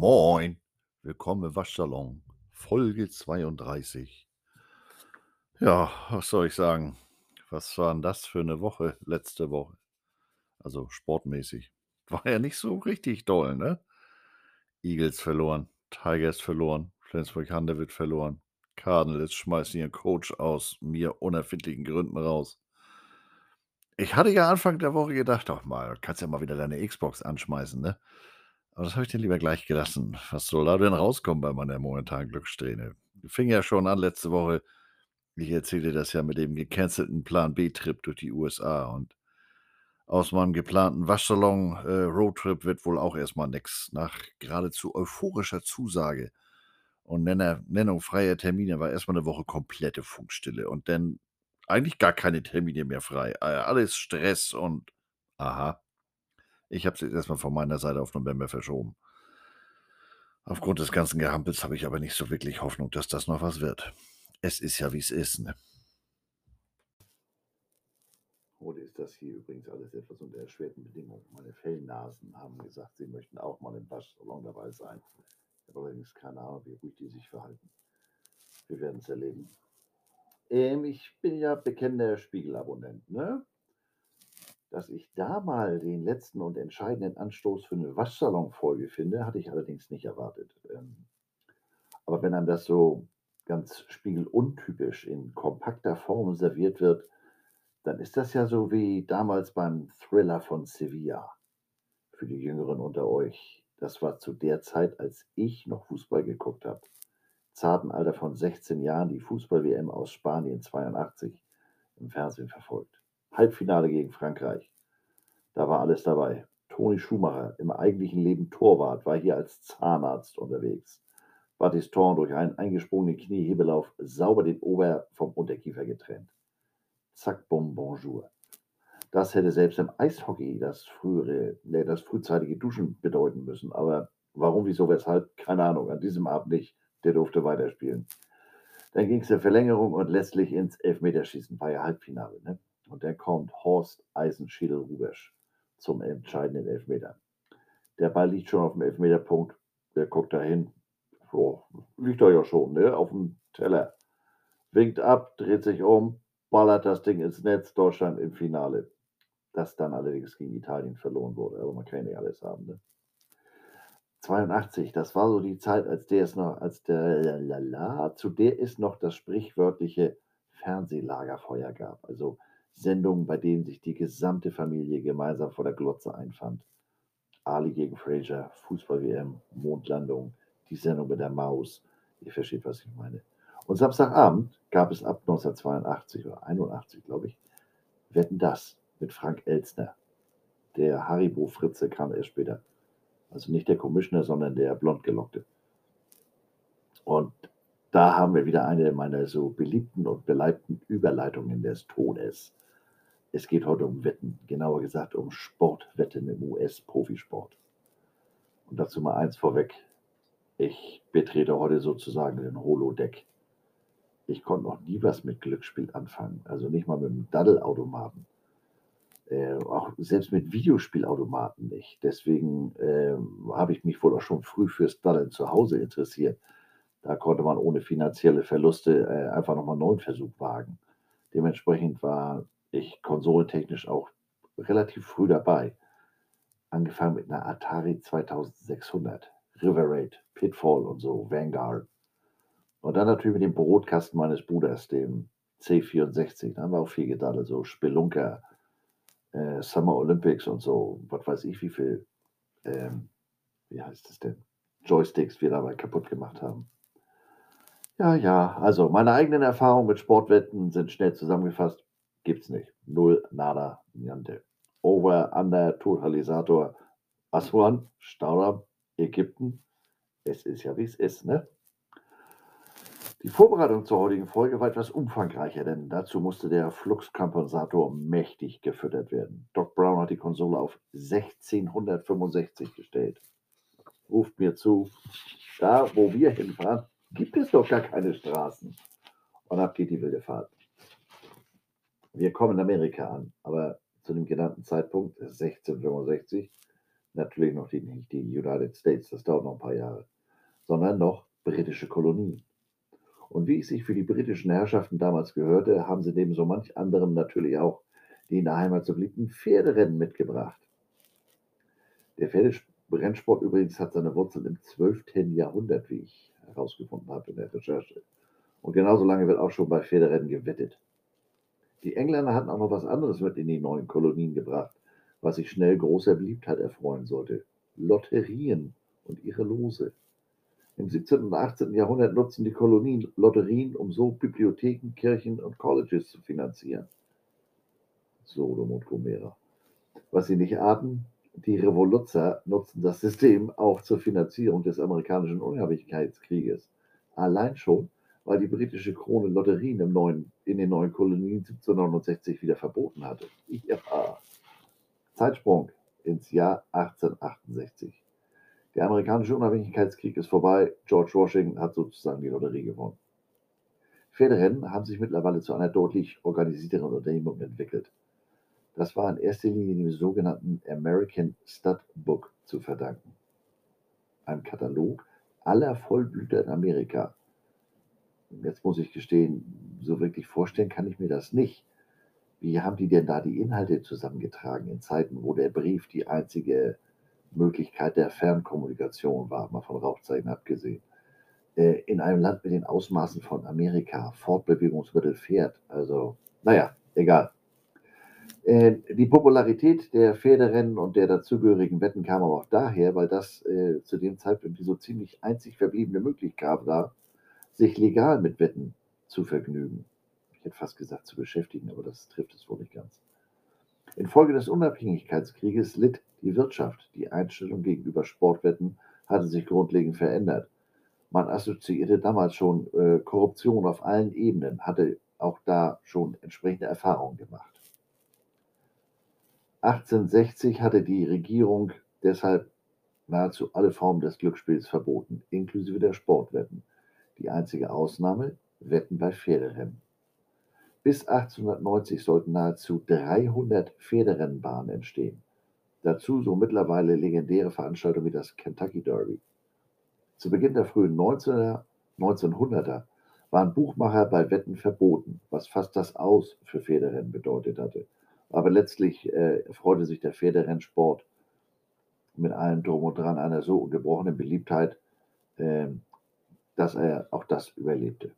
Moin, willkommen im Waschsalon, Folge 32. Ja, was soll ich sagen? Was war denn das für eine Woche letzte Woche? Also sportmäßig. War ja nicht so richtig doll, ne? Eagles verloren, Tigers verloren, Flensburg Handewitt verloren, Cardinals schmeißen ihren Coach aus mir unerfindlichen Gründen raus. Ich hatte ja Anfang der Woche gedacht, doch mal, kannst ja mal wieder deine Xbox anschmeißen, ne? Aber das habe ich dir lieber gleich gelassen. Was soll da denn rauskommen bei meiner momentanen Glückssträhne? Fing ja schon an letzte Woche. Ich erzählte das ja mit dem gecancelten Plan B-Trip durch die USA und aus meinem geplanten Waschsalon-Roadtrip wird wohl auch erstmal nichts. Nach geradezu euphorischer Zusage und Nenner, Nennung freier Termine war erstmal eine Woche komplette Funkstille und dann eigentlich gar keine Termine mehr frei. Äh, Alles Stress und aha. Ich habe es jetzt erstmal von meiner Seite auf November verschoben. Aufgrund des ganzen Gehampels habe ich aber nicht so wirklich Hoffnung, dass das noch was wird. Es ist ja, wie es ist. Ne? Heute ist das hier übrigens alles etwas unter erschwerten Bedingungen. Meine Fellnasen haben gesagt, sie möchten auch mal im Waschsalon dabei sein. Ich habe allerdings keine Ahnung, wie ruhig die sich verhalten. Wir werden es erleben. Ähm, ich bin ja bekennender Spiegelabonnent, ne? Dass ich da mal den letzten und entscheidenden Anstoß für eine Waschsalon-Folge finde, hatte ich allerdings nicht erwartet. Ähm, aber wenn einem das so ganz spiegeluntypisch in kompakter Form serviert wird, dann ist das ja so wie damals beim Thriller von Sevilla. Für die Jüngeren unter euch. Das war zu der Zeit, als ich noch Fußball geguckt habe. Zarten Alter von 16 Jahren die Fußball-WM aus Spanien 82 im Fernsehen verfolgt. Halbfinale gegen Frankreich. Da war alles dabei. Toni Schumacher, im eigentlichen Leben Torwart, war hier als Zahnarzt unterwegs. Battiston durch einen eingesprungenen Kniehebelauf sauber den Ober vom Unterkiefer getrennt. Zack, bom, bonjour. Das hätte selbst im Eishockey das frühere, ne, das frühzeitige Duschen bedeuten müssen. Aber warum, wieso, weshalb, keine Ahnung. An diesem Abend nicht. Der durfte weiterspielen. Dann ging es in Verlängerung und letztlich ins Elfmeterschießen, war ja Halbfinale. Ne? Und dann kommt Horst Eisenschädel-Rubesch zum entscheidenden Elfmeter. Der Ball liegt schon auf dem Elfmeterpunkt. Der guckt dahin. So, liegt er ja schon, ne? Auf dem Teller. Winkt ab, dreht sich um, ballert das Ding ins Netz. Deutschland im Finale. Das dann allerdings gegen Italien verloren wurde. Aber man kann ja nicht alles haben, ne? 82, das war so die Zeit, als der es noch, als der Lalala, zu der es noch das sprichwörtliche Fernsehlagerfeuer gab. Also Sendungen, bei denen sich die gesamte Familie gemeinsam vor der Glotze einfand. Ali gegen Fraser, Fußball-WM, Mondlandung, die Sendung mit der Maus. Ihr versteht, was ich meine. Und Samstagabend gab es ab 1982 oder 81, glaube ich, Wetten das mit Frank Elstner. Der Haribo-Fritze kam erst später. Also nicht der Commissioner, sondern der blondgelockte. Und da haben wir wieder eine meiner so beliebten und beleibten Überleitungen des Todes. Es geht heute um Wetten, genauer gesagt um Sportwetten im US-Profisport. Und dazu mal eins vorweg. Ich betrete heute sozusagen den Holodeck. Ich konnte noch nie was mit Glücksspiel anfangen, also nicht mal mit dem Daddelautomaten. Äh, auch selbst mit Videospielautomaten nicht. Deswegen äh, habe ich mich wohl auch schon früh fürs Daddeln zu Hause interessiert. Da konnte man ohne finanzielle Verluste äh, einfach nochmal einen neuen Versuch wagen. Dementsprechend war ich konsolentechnisch auch relativ früh dabei. Angefangen mit einer Atari 2600, River Raid, Pitfall und so, Vanguard. Und dann natürlich mit dem Brotkasten meines Bruders, dem C64. Da haben wir auch viel gedaddelt, so Spelunker, äh, Summer Olympics und so, was weiß ich, wie viel, ähm, wie heißt es denn, Joysticks wir dabei kaputt gemacht haben. Ja, ja, also meine eigenen Erfahrungen mit Sportwetten sind schnell zusammengefasst. Gibt's nicht. Null, nada, niente. Over, under, Totalisator, Aswan, Staudamm, Ägypten. Es ist ja, wie es ist, ne? Die Vorbereitung zur heutigen Folge war etwas umfangreicher, denn dazu musste der Fluxkompensator mächtig gefüttert werden. Doc Brown hat die Konsole auf 1665 gestellt. Ruft mir zu, da wo wir hinfahren, gibt es doch gar keine Straßen. Und ab geht die wilde Fahrt. Wir kommen in Amerika an, aber zu dem genannten Zeitpunkt, 1665, Natürlich noch die, nicht die United States, das dauert noch ein paar Jahre, sondern noch britische Kolonien. Und wie es sich für die britischen Herrschaften damals gehörte, haben sie neben so manch anderem natürlich auch die in der Heimat so beliebten Pferderennen mitgebracht. Der Pferderennsport übrigens hat seine Wurzeln im 12. Jahrhundert, wie ich herausgefunden habe in der Recherche. Und genauso lange wird auch schon bei Pferderennen gewettet. Die Engländer hatten auch noch was anderes mit in die neuen Kolonien gebracht, was sich schnell großer Beliebtheit erfreuen sollte. Lotterien und ihre Lose. Im 17. und 18. Jahrhundert nutzten die Kolonien Lotterien, um so Bibliotheken, Kirchen und Colleges zu finanzieren. Sodom und Gomera. Was sie nicht ahnten, die Revoluzzer nutzten das System auch zur Finanzierung des amerikanischen Unabhängigkeitskrieges. Allein schon, weil die britische Krone Lotterien im neuen, in den neuen Kolonien 1769 wieder verboten hatte. Ja. Zeitsprung ins Jahr 1868. Der amerikanische Unabhängigkeitskrieg ist vorbei. George Washington hat sozusagen die Lotterie gewonnen. Pferderennen haben sich mittlerweile zu einer deutlich organisierteren Unternehmung entwickelt. Das war in erster Linie dem sogenannten American Stud Book zu verdanken. Einem Katalog aller Vollblüter in Amerika. Jetzt muss ich gestehen, so wirklich vorstellen kann ich mir das nicht. Wie haben die denn da die Inhalte zusammengetragen in Zeiten, wo der Brief die einzige Möglichkeit der Fernkommunikation war, mal von Rauchzeichen abgesehen. Äh, in einem Land mit den Ausmaßen von Amerika, Fortbewegungsmittel Pferd, also, naja, egal. Äh, die Popularität der Pferderennen und der dazugehörigen Wetten kam aber auch daher, weil das äh, zu dem Zeitpunkt die so ziemlich einzig verbliebene Möglichkeit war, sich legal mit Wetten zu vergnügen. Ich hätte fast gesagt zu beschäftigen, aber das trifft es wohl nicht ganz. Infolge des Unabhängigkeitskrieges litt die Wirtschaft. Die Einstellung gegenüber Sportwetten hatte sich grundlegend verändert. Man assoziierte damals schon äh, Korruption auf allen Ebenen, hatte auch da schon entsprechende Erfahrungen gemacht. 1860 hatte die Regierung deshalb nahezu alle Formen des Glücksspiels verboten, inklusive der Sportwetten. Die einzige Ausnahme Wetten bei Pferderennen. Bis 1890 sollten nahezu 300 Pferderennbahnen entstehen. Dazu so mittlerweile legendäre Veranstaltungen wie das Kentucky Derby. Zu Beginn der frühen 19er, 1900er waren Buchmacher bei Wetten verboten, was fast das Aus für Pferderennen bedeutet hatte. Aber letztlich äh, freute sich der Pferderennsport mit allem Drum und Dran einer so gebrochenen Beliebtheit, äh, dass er auch das überlebte.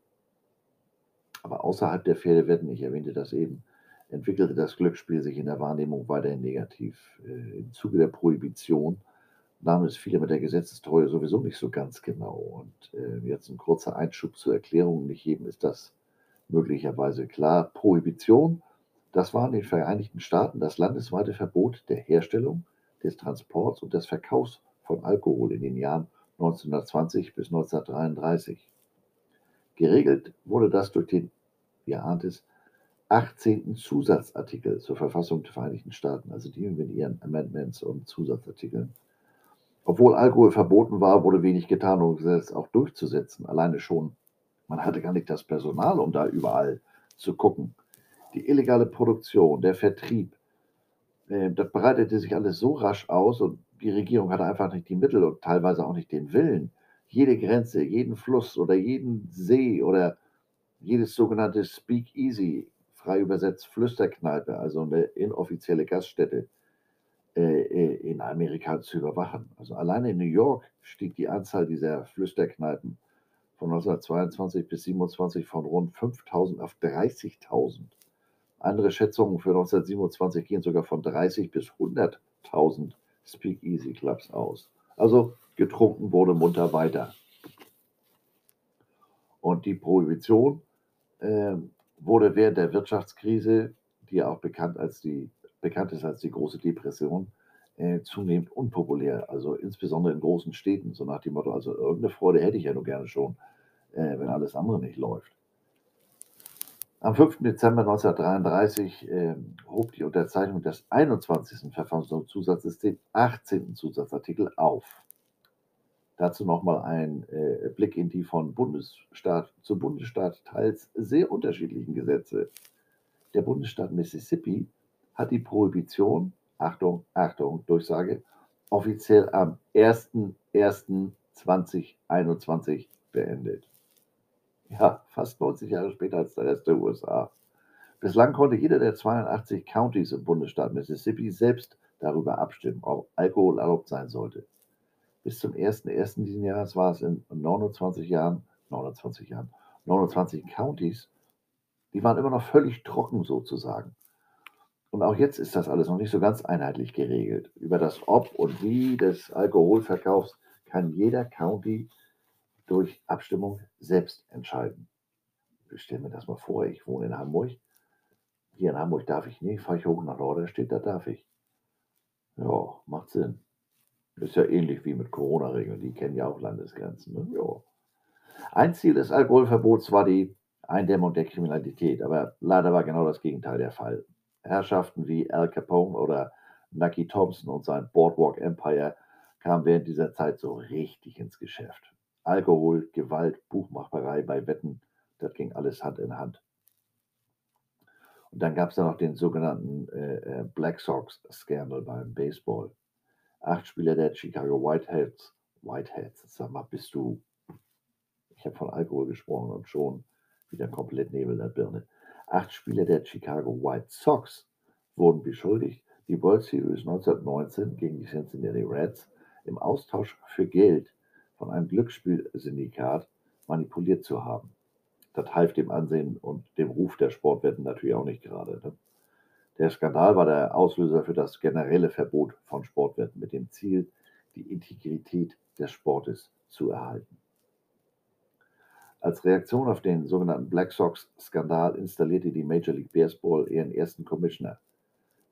Aber außerhalb der Pferdewetten, ich erwähnte das eben, entwickelte das Glücksspiel sich in der Wahrnehmung weiterhin negativ. Äh, Im Zuge der Prohibition nahmen es viele mit der Gesetzestreue sowieso nicht so ganz genau. Und äh, jetzt ein kurzer Einschub zur Erklärung. Nicht jedem ist das möglicherweise klar. Prohibition, das war in den Vereinigten Staaten das landesweite Verbot der Herstellung, des Transports und des Verkaufs von Alkohol in den Jahren 1920 bis 1933. Geregelt wurde das durch den, wie ihr ahnt es, 18. Zusatzartikel zur Verfassung der Vereinigten Staaten, also die mit ihren Amendments und Zusatzartikeln. Obwohl Alkohol verboten war, wurde wenig getan, um es auch durchzusetzen. Alleine schon, man hatte gar nicht das Personal, um da überall zu gucken. Die illegale Produktion, der Vertrieb, äh, das breitete sich alles so rasch aus und die Regierung hatte einfach nicht die Mittel und teilweise auch nicht den Willen, jede Grenze, jeden Fluss oder jeden See oder jedes sogenannte Speakeasy frei übersetzt Flüsterkneipe, also eine inoffizielle Gaststätte äh, äh, in Amerika zu überwachen. Also alleine in New York stieg die Anzahl dieser Flüsterkneipen von 1922 bis 27 von rund 5000 auf 30.000. Andere Schätzungen für 1927 gehen sogar von 30 bis 100.000 Speakeasy Clubs aus. Also getrunken wurde munter weiter. Und die Prohibition äh, wurde während der Wirtschaftskrise, die ja auch bekannt, als die, bekannt ist als die große Depression, äh, zunehmend unpopulär. Also insbesondere in großen Städten, so nach dem Motto, also irgendeine Freude hätte ich ja nur gerne schon, äh, wenn alles andere nicht läuft. Am 5. Dezember 1933 äh, hob die Unterzeichnung des 21. Verfassungszusatzes den 18. Zusatzartikel auf. Dazu nochmal ein äh, Blick in die von Bundesstaat zu Bundesstaat teils sehr unterschiedlichen Gesetze. Der Bundesstaat Mississippi hat die Prohibition, Achtung, Achtung, Durchsage, offiziell am 01.01.2021 beendet. Ja, fast 90 Jahre später als der Rest der USA. Bislang konnte jeder der 82 Countys im Bundesstaat Mississippi selbst darüber abstimmen, ob Alkohol erlaubt sein sollte. Bis zum 01.01. diesen Jahres war es in 29 Jahren, 29 Jahren, 29 Countys, die waren immer noch völlig trocken sozusagen. Und auch jetzt ist das alles noch nicht so ganz einheitlich geregelt. Über das Ob und Wie des Alkoholverkaufs kann jeder County durch Abstimmung selbst entscheiden. Ich stelle mir das mal vor, ich wohne in Hamburg. Hier in Hamburg darf ich nicht, fahre ich hoch nach Norden, steht, da darf ich. Ja, macht Sinn. Ist ja ähnlich wie mit Corona-Regeln, die kennen ja auch Landesgrenzen. Ne? Ja. Ein Ziel des Alkoholverbots war die Eindämmung der Kriminalität, aber leider war genau das Gegenteil der Fall. Herrschaften wie Al Capone oder Nucky Thompson und sein Boardwalk Empire kamen während dieser Zeit so richtig ins Geschäft. Alkohol, Gewalt, Buchmacherei bei Wetten, das ging alles Hand in Hand. Und dann gab es da noch den sogenannten äh, äh Black Sox Scandal beim Baseball. Acht Spieler der Chicago Whiteheads, Whiteheads, sag mal, bist du, ich habe von Alkohol gesprochen und schon wieder komplett Nebel der Birne. Acht Spieler der Chicago White Sox wurden beschuldigt, die World Series 1919 gegen die Cincinnati Reds im Austausch für Geld von einem Glücksspielsyndikat manipuliert zu haben. Das half dem Ansehen und dem Ruf der Sportwetten natürlich auch nicht gerade. Ne? Der Skandal war der Auslöser für das generelle Verbot von Sportwetten mit dem Ziel, die Integrität des Sportes zu erhalten. Als Reaktion auf den sogenannten Black Sox-Skandal installierte die Major League Baseball ihren ersten Commissioner,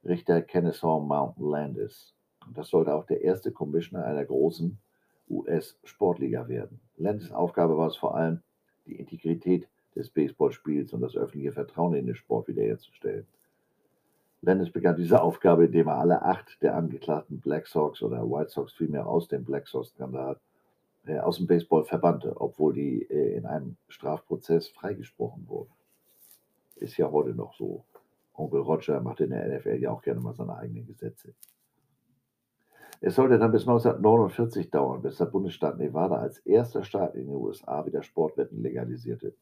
Richter Kennesaw Mountain Landis. Und das sollte auch der erste Commissioner einer großen US-Sportliga werden. Landis Aufgabe war es vor allem, die Integrität des Baseballspiels und das öffentliche Vertrauen in den Sport wiederherzustellen. Landis begann diese Aufgabe, indem er alle acht der angeklagten Black Sox oder White Sox vielmehr aus dem Black Sox-Skandal äh, aus dem Baseball verbannte, obwohl die äh, in einem Strafprozess freigesprochen wurden. Ist ja heute noch so. Onkel Roger macht in der NFL ja auch gerne mal seine eigenen Gesetze. Es sollte dann bis 1949 dauern, bis der Bundesstaat Nevada als erster Staat in den USA wieder Sportwetten legalisierte.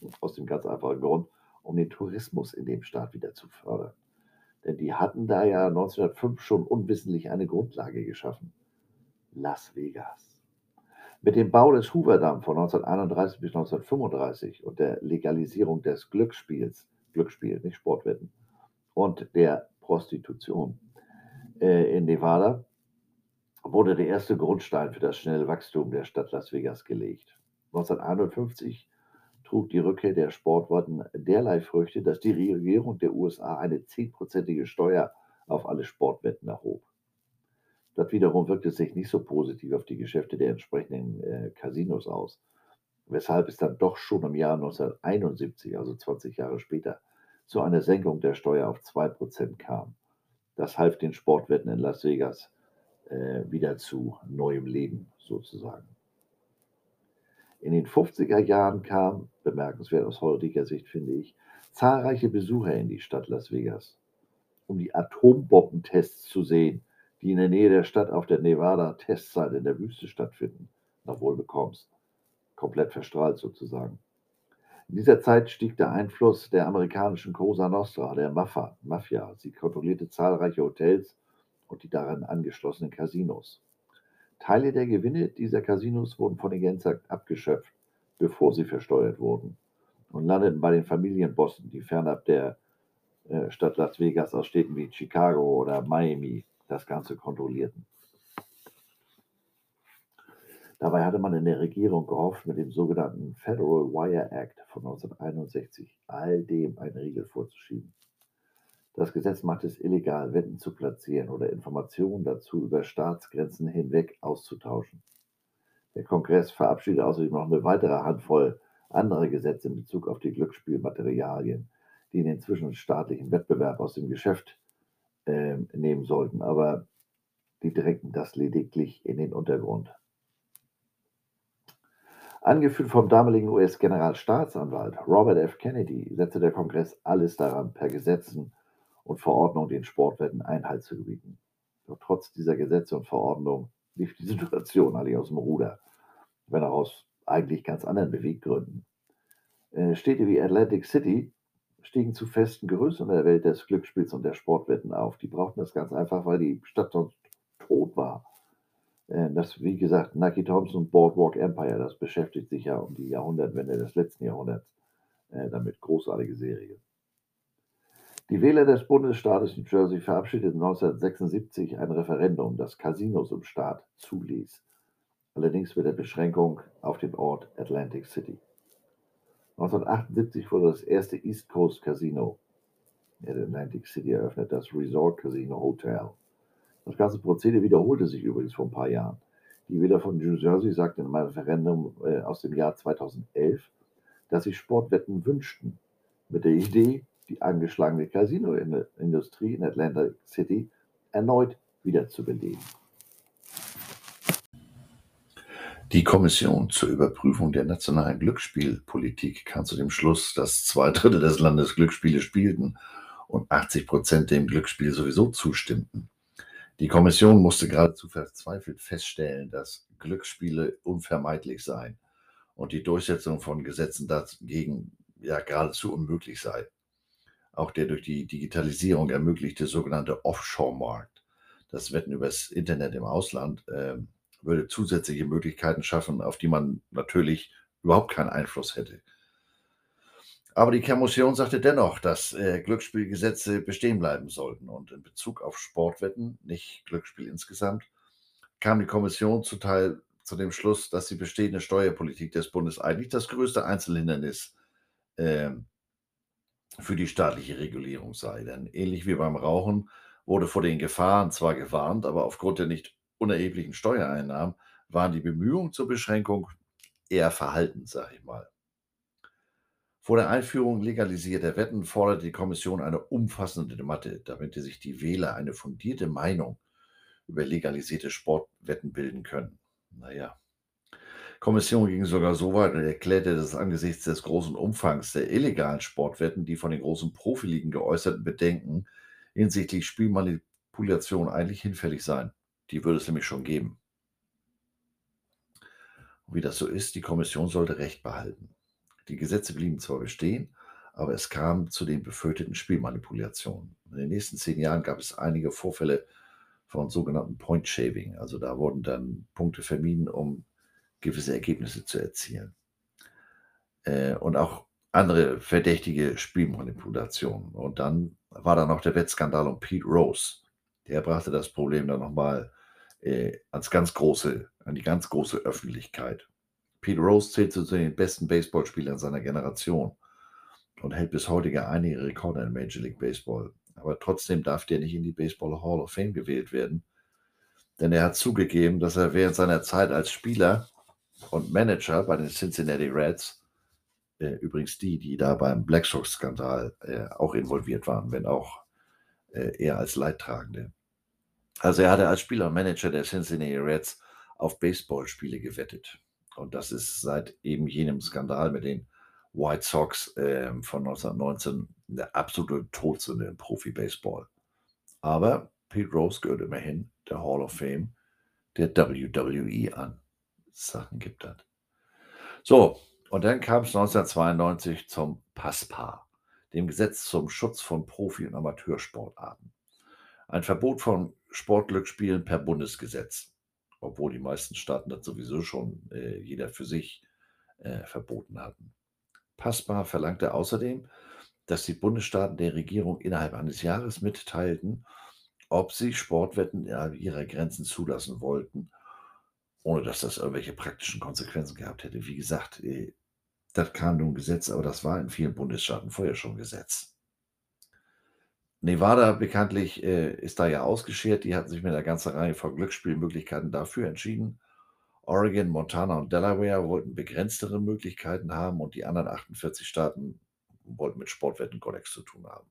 Und aus dem ganz einfachen Grund, um den Tourismus in dem Staat wieder zu fördern. Denn die hatten da ja 1905 schon unwissentlich eine Grundlage geschaffen. Las Vegas. Mit dem Bau des Hoover-Damm von 1931 bis 1935 und der Legalisierung des Glücksspiels, Glücksspiel, nicht Sportwetten, und der Prostitution äh, in Nevada wurde der erste Grundstein für das schnelle Wachstum der Stadt Las Vegas gelegt. 1951 trug die Rückkehr der Sportwetten derlei Früchte, dass die Regierung der USA eine zehnprozentige Steuer auf alle Sportwetten erhob. Das wiederum wirkte sich nicht so positiv auf die Geschäfte der entsprechenden äh, Casinos aus, weshalb es dann doch schon im Jahr 1971, also 20 Jahre später, zu einer Senkung der Steuer auf 2% kam. Das half den Sportwetten in Las Vegas wieder zu neuem Leben sozusagen. In den 50er Jahren kamen, bemerkenswert aus heutiger Sicht finde ich, zahlreiche Besucher in die Stadt Las Vegas, um die Atombombentests zu sehen, die in der Nähe der Stadt auf der Nevada-Testzeit in der Wüste stattfinden, nach Wohlbekommst. Komplett verstrahlt sozusagen. In dieser Zeit stieg der Einfluss der amerikanischen Cosa Nostra, der Mafia. Sie kontrollierte zahlreiche Hotels und die daran angeschlossenen Casinos. Teile der Gewinne dieser Casinos wurden von den Gangstern abgeschöpft, bevor sie versteuert wurden und landeten bei den Familienbossen, die fernab der äh, Stadt Las Vegas aus Städten wie Chicago oder Miami das Ganze kontrollierten. Dabei hatte man in der Regierung gehofft, mit dem sogenannten Federal Wire Act von 1961 all dem einen Riegel vorzuschieben. Das Gesetz macht es illegal, Wetten zu platzieren oder Informationen dazu über Staatsgrenzen hinweg auszutauschen. Der Kongress verabschiedet außerdem noch eine weitere Handvoll anderer Gesetze in Bezug auf die Glücksspielmaterialien, die den zwischenstaatlichen Wettbewerb aus dem Geschäft äh, nehmen sollten, aber die drängten das lediglich in den Untergrund. Angeführt vom damaligen US-Generalstaatsanwalt Robert F. Kennedy setzte der Kongress alles daran, per Gesetzen und Verordnung den Sportwetten Einhalt zu gebieten. Doch trotz dieser Gesetze und Verordnungen lief die Situation eigentlich aus dem Ruder, wenn auch aus eigentlich ganz anderen Beweggründen. Äh, Städte wie Atlantic City stiegen zu festen Größen in der Welt des Glücksspiels und der Sportwetten auf. Die brauchten das ganz einfach, weil die Stadt sonst tot war. Äh, das, wie gesagt, Nike Thompson Boardwalk Empire, das beschäftigt sich ja um die Jahrhundertwende des letzten Jahrhunderts äh, damit. Großartige Serie. Die Wähler des Bundesstaates New Jersey verabschiedeten 1976 ein Referendum, das Casinos im Staat zuließ. Allerdings mit der Beschränkung auf den Ort Atlantic City. 1978 wurde das erste East Coast Casino in Atlantic City eröffnet, das Resort Casino Hotel. Das ganze Prozedere wiederholte sich übrigens vor ein paar Jahren. Die Wähler von New Jersey sagten in einem Referendum äh, aus dem Jahr 2011, dass sie Sportwetten wünschten, mit der Idee, die angeschlagene Casino-Industrie in Atlantic City erneut wiederzubeleben. Die Kommission zur Überprüfung der nationalen Glücksspielpolitik kam zu dem Schluss, dass zwei Drittel des Landes Glücksspiele spielten und 80 Prozent dem Glücksspiel sowieso zustimmten. Die Kommission musste geradezu verzweifelt feststellen, dass Glücksspiele unvermeidlich seien und die Durchsetzung von Gesetzen dagegen ja geradezu unmöglich sei. Auch der durch die Digitalisierung ermöglichte sogenannte Offshore-Markt, das Wetten übers Internet im Ausland, äh, würde zusätzliche Möglichkeiten schaffen, auf die man natürlich überhaupt keinen Einfluss hätte. Aber die Kommission sagte dennoch, dass äh, Glücksspielgesetze bestehen bleiben sollten. Und in Bezug auf Sportwetten, nicht Glücksspiel insgesamt, kam die Kommission zu, Teil, zu dem Schluss, dass die bestehende Steuerpolitik des Bundes eigentlich das größte Einzelhindernis äh, für die staatliche Regulierung sei. Denn ähnlich wie beim Rauchen wurde vor den Gefahren zwar gewarnt, aber aufgrund der nicht unerheblichen Steuereinnahmen waren die Bemühungen zur Beschränkung eher verhalten, sage ich mal. Vor der Einführung legalisierter Wetten forderte die Kommission eine umfassende Debatte, damit sich die Wähler eine fundierte Meinung über legalisierte Sportwetten bilden können. Naja. Die Kommission ging sogar so weit und erklärte, dass angesichts des großen Umfangs der illegalen Sportwetten die von den großen Profiligen geäußerten Bedenken hinsichtlich Spielmanipulation eigentlich hinfällig seien. Die würde es nämlich schon geben. Und wie das so ist, die Kommission sollte Recht behalten. Die Gesetze blieben zwar bestehen, aber es kam zu den befürchteten Spielmanipulationen. In den nächsten zehn Jahren gab es einige Vorfälle von sogenannten Point Shaving. Also da wurden dann Punkte vermieden, um gewisse Ergebnisse zu erzielen. Äh, und auch andere verdächtige Spielmanipulationen. Und dann war da noch der Wettskandal um Pete Rose. Der brachte das Problem dann nochmal äh, ans ganz große, an die ganz große Öffentlichkeit. Pete Rose zählt zu den besten Baseballspielern seiner Generation und hält bis heute einige Rekorde in Major League Baseball. Aber trotzdem darf der nicht in die Baseball Hall of Fame gewählt werden, denn er hat zugegeben, dass er während seiner Zeit als Spieler und Manager bei den Cincinnati Reds, äh, übrigens die, die da beim Black Sox-Skandal äh, auch involviert waren, wenn auch äh, eher als Leidtragende, also er hatte als Spieler und Manager der Cincinnati Reds auf Baseballspiele gewettet. Und das ist seit eben jenem Skandal mit den White Sox äh, von 1919 eine absolute Todsünde im Profi-Baseball. Aber Pete Rose gehört immerhin der Hall of Fame der WWE an. Sachen gibt das. So, und dann kam es 1992 zum PASPA, dem Gesetz zum Schutz von Profi- und Amateursportarten. Ein Verbot von Sportglücksspielen per Bundesgesetz, obwohl die meisten Staaten das sowieso schon äh, jeder für sich äh, verboten hatten. PASPA verlangte außerdem, dass die Bundesstaaten der Regierung innerhalb eines Jahres mitteilten, ob sie Sportwetten innerhalb ihrer Grenzen zulassen wollten, ohne dass das irgendwelche praktischen Konsequenzen gehabt hätte. Wie gesagt, äh, das kam nun Gesetz, aber das war in vielen Bundesstaaten vorher schon Gesetz. Nevada bekanntlich äh, ist da ja ausgeschert. Die hatten sich mit einer ganzen Reihe von Glücksspielmöglichkeiten dafür entschieden. Oregon, Montana und Delaware wollten begrenztere Möglichkeiten haben und die anderen 48 Staaten wollten mit Sportwetten gar nichts zu tun haben.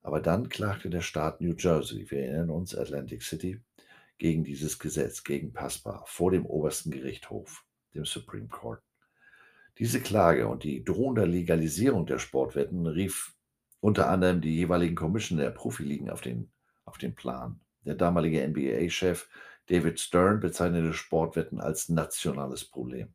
Aber dann klagte der Staat New Jersey, wir erinnern uns, Atlantic City, gegen dieses Gesetz, gegen PASPA, vor dem obersten Gerichtshof, dem Supreme Court. Diese Klage und die drohende Legalisierung der Sportwetten rief unter anderem die jeweiligen Commissioner der Profiligen auf, den, auf den Plan. Der damalige NBA-Chef David Stern bezeichnete Sportwetten als nationales Problem.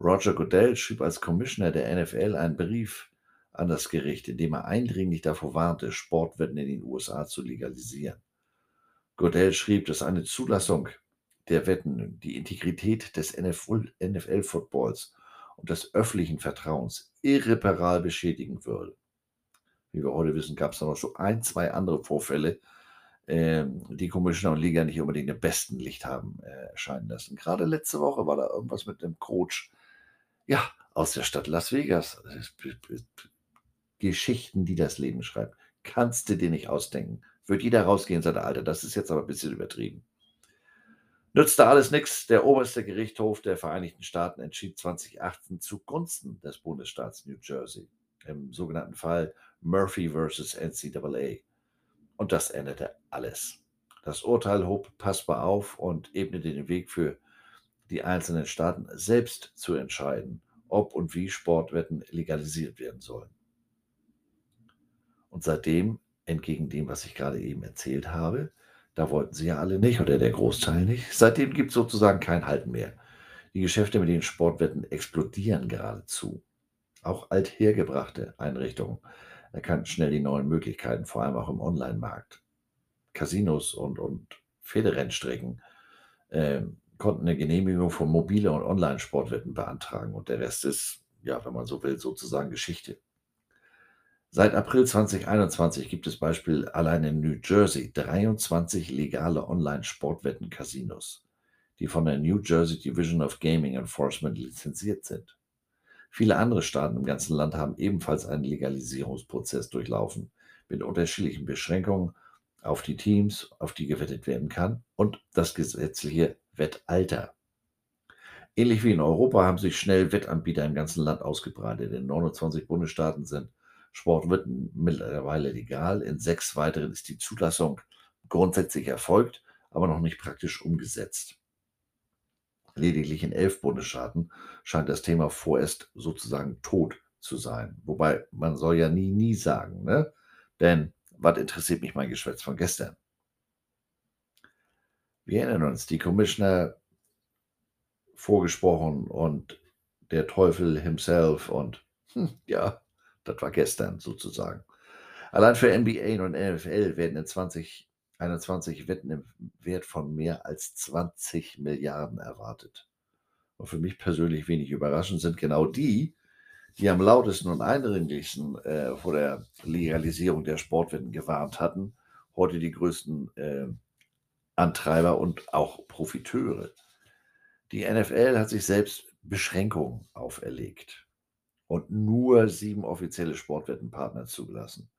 Roger Goodell schrieb als Commissioner der NFL einen Brief an das Gericht, in dem er eindringlich davor warnte, Sportwetten in den USA zu legalisieren. Goodell schrieb, dass eine Zulassung der Wetten die Integrität des NFL-Footballs und des öffentlichen Vertrauens irreparabel beschädigen würde. Wie wir heute wissen, gab es noch so ein, zwei andere Vorfälle, ähm, die Commissioner und Liga nicht unbedingt im besten Licht haben äh, erscheinen lassen. Gerade letzte Woche war da irgendwas mit einem Coach, ja, aus der Stadt Las Vegas. Geschichten, die das Leben schreibt. Kannst du dir nicht ausdenken. Wird jeder rausgehen und sagen, Alter, das ist jetzt aber ein bisschen übertrieben. Nützte alles nichts. Der oberste Gerichtshof der Vereinigten Staaten entschied 2018 zugunsten des Bundesstaats New Jersey im sogenannten Fall Murphy versus NCAA. Und das änderte alles. Das Urteil hob passbar auf und ebnete den Weg für die einzelnen Staaten, selbst zu entscheiden, ob und wie Sportwetten legalisiert werden sollen. Und seitdem, entgegen dem, was ich gerade eben erzählt habe, da wollten sie ja alle nicht oder der Großteil nicht, seitdem gibt es sozusagen kein Halten mehr. Die Geschäfte mit den Sportwetten explodieren geradezu. Auch althergebrachte Einrichtungen erkannten schnell die neuen Möglichkeiten, vor allem auch im Online-Markt. Casinos und, und Pferderennstrecken äh, konnten eine Genehmigung von mobile und Online-Sportwetten beantragen und der Rest ist, ja, wenn man so will, sozusagen Geschichte. Seit April 2021 gibt es Beispiel allein in New Jersey 23 legale Online-Sportwetten-Casinos, die von der New Jersey Division of Gaming Enforcement lizenziert sind. Viele andere Staaten im ganzen Land haben ebenfalls einen Legalisierungsprozess durchlaufen, mit unterschiedlichen Beschränkungen auf die Teams, auf die gewettet werden kann und das gesetzliche Wettalter. Ähnlich wie in Europa haben sich schnell Wettanbieter im ganzen Land ausgebreitet. In 29 Bundesstaaten sind Sport wird mittlerweile legal. In sechs weiteren ist die Zulassung grundsätzlich erfolgt, aber noch nicht praktisch umgesetzt. Lediglich in elf Bundesstaaten scheint das Thema vorerst sozusagen tot zu sein. Wobei man soll ja nie, nie sagen, ne? Denn was interessiert mich mein Geschwätz von gestern? Wir erinnern uns, die Commissioner vorgesprochen und der Teufel himself und hm, ja, das war gestern sozusagen. Allein für NBA und NFL werden in 2021 Wetten im Wert von mehr als 20 Milliarden erwartet. Und für mich persönlich wenig überraschend sind genau die, die am lautesten und eindringlichsten äh, vor der Legalisierung der Sportwetten gewarnt hatten, heute die größten äh, Antreiber und auch Profiteure. Die NFL hat sich selbst Beschränkungen auferlegt und nur sieben offizielle Sportwettenpartner zugelassen.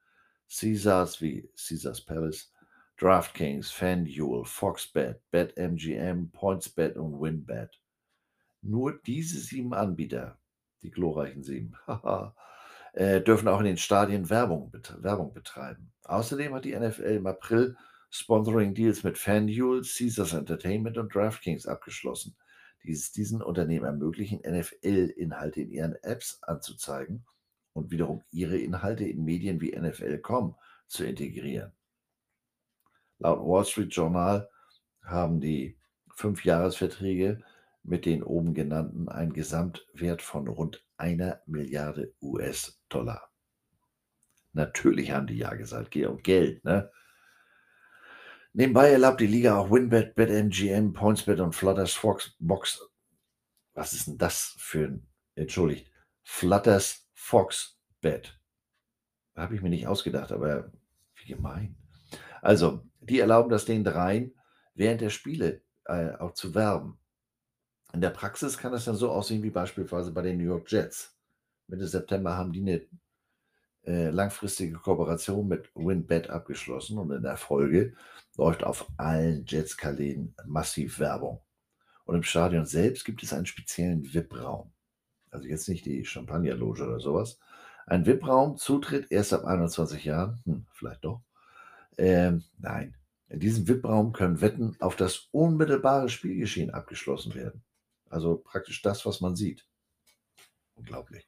Caesars wie Caesars Palace, DraftKings, FanDuel, FoxBet, BetMGM, PointsBet und WinBet. Nur diese sieben Anbieter, die glorreichen sieben, äh, dürfen auch in den Stadien Werbung, Werbung betreiben. Außerdem hat die NFL im April Sponsoring-Deals mit FanDuel, Caesars Entertainment und DraftKings abgeschlossen die es diesen Unternehmen ermöglichen, NFL-Inhalte in ihren Apps anzuzeigen und wiederum ihre Inhalte in Medien wie NFL.com zu integrieren. Laut Wall Street Journal haben die Fünfjahresverträge mit den oben genannten einen Gesamtwert von rund einer Milliarde US-Dollar. Natürlich haben die ja gesagt, geh um Geld, ne? Nebenbei erlaubt die Liga auch Winbet, BetMGM, PointsBet und Flutters Fox Box. Was ist denn das für ein, entschuldigt, Flutters Fox Bet? Habe ich mir nicht ausgedacht, aber wie gemein. Also, die erlauben das den dreien während der Spiele äh, auch zu werben. In der Praxis kann das dann so aussehen wie beispielsweise bei den New York Jets. Mitte September haben die eine äh, langfristige Kooperation mit WinBet abgeschlossen und in der Folge läuft auf allen Jets-Kanälen massiv Werbung. Und im Stadion selbst gibt es einen speziellen VIP-Raum. Also jetzt nicht die Champagnerloge oder sowas. Ein VIP-Raum, Zutritt erst ab 21 Jahren, hm, vielleicht doch. Ähm, nein, in diesem VIP-Raum können Wetten auf das unmittelbare Spielgeschehen abgeschlossen werden. Also praktisch das, was man sieht. Unglaublich.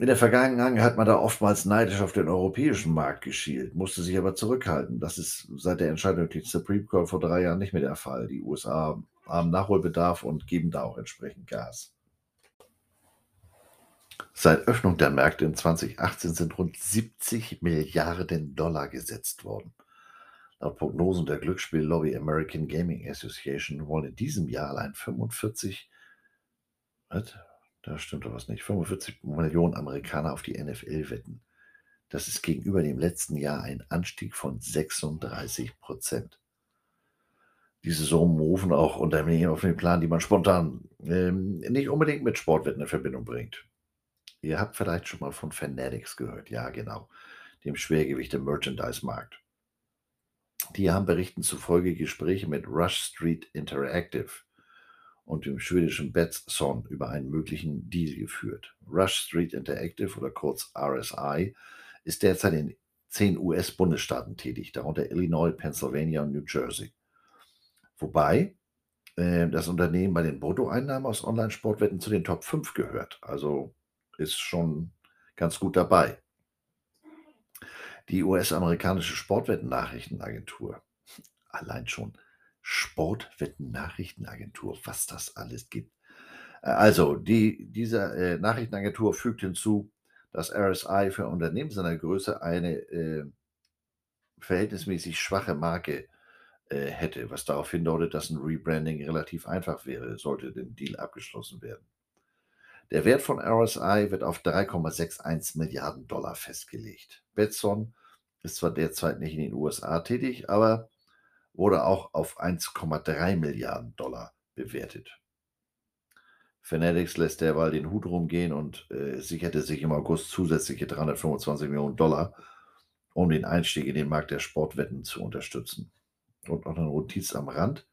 In der Vergangenheit hat man da oftmals neidisch auf den europäischen Markt geschielt, musste sich aber zurückhalten. Das ist seit der Entscheidung den Supreme Court vor drei Jahren nicht mehr der Fall. Die USA haben Nachholbedarf und geben da auch entsprechend Gas. Seit Öffnung der Märkte in 2018 sind rund 70 Milliarden Dollar gesetzt worden. Laut Prognosen der Glücksspiellobby American Gaming Association wollen in diesem Jahr allein 45 was? Da stimmt doch was nicht. 45 Millionen Amerikaner auf die NFL wetten. Das ist gegenüber dem letzten Jahr ein Anstieg von 36 Prozent. Diese Summen rufen auch Unternehmen auf den Plan, die man spontan ähm, nicht unbedingt mit Sportwetten in Verbindung bringt. Ihr habt vielleicht schon mal von Fanatics gehört. Ja, genau. Dem Schwergewicht im Merchandise-Markt. Die haben Berichten zufolge Gespräche mit Rush Street Interactive und dem schwedischen Betsson über einen möglichen Deal geführt. Rush Street Interactive oder kurz RSI ist derzeit in zehn US-Bundesstaaten tätig, darunter Illinois, Pennsylvania und New Jersey. Wobei äh, das Unternehmen bei den Bruttoeinnahmen aus Online-Sportwetten zu den Top 5 gehört. Also ist schon ganz gut dabei. Die US-amerikanische Sportwetten-Nachrichtenagentur, allein schon Sportwetten-Nachrichtenagentur, was das alles gibt. Äh, also, die, diese äh, Nachrichtenagentur fügt hinzu, dass RSI für Unternehmen seiner Größe eine äh, verhältnismäßig schwache Marke äh, hätte, was darauf hindeutet, dass ein Rebranding relativ einfach wäre, sollte der Deal abgeschlossen werden. Der Wert von RSI wird auf 3,61 Milliarden Dollar festgelegt. Betson ist zwar derzeit nicht in den USA tätig, aber wurde auch auf 1,3 Milliarden Dollar bewertet. Fanatics lässt derweil den Hut rumgehen und äh, sicherte sich im August zusätzliche 325 Millionen Dollar, um den Einstieg in den Markt der Sportwetten zu unterstützen. Und noch eine Notiz am Rand.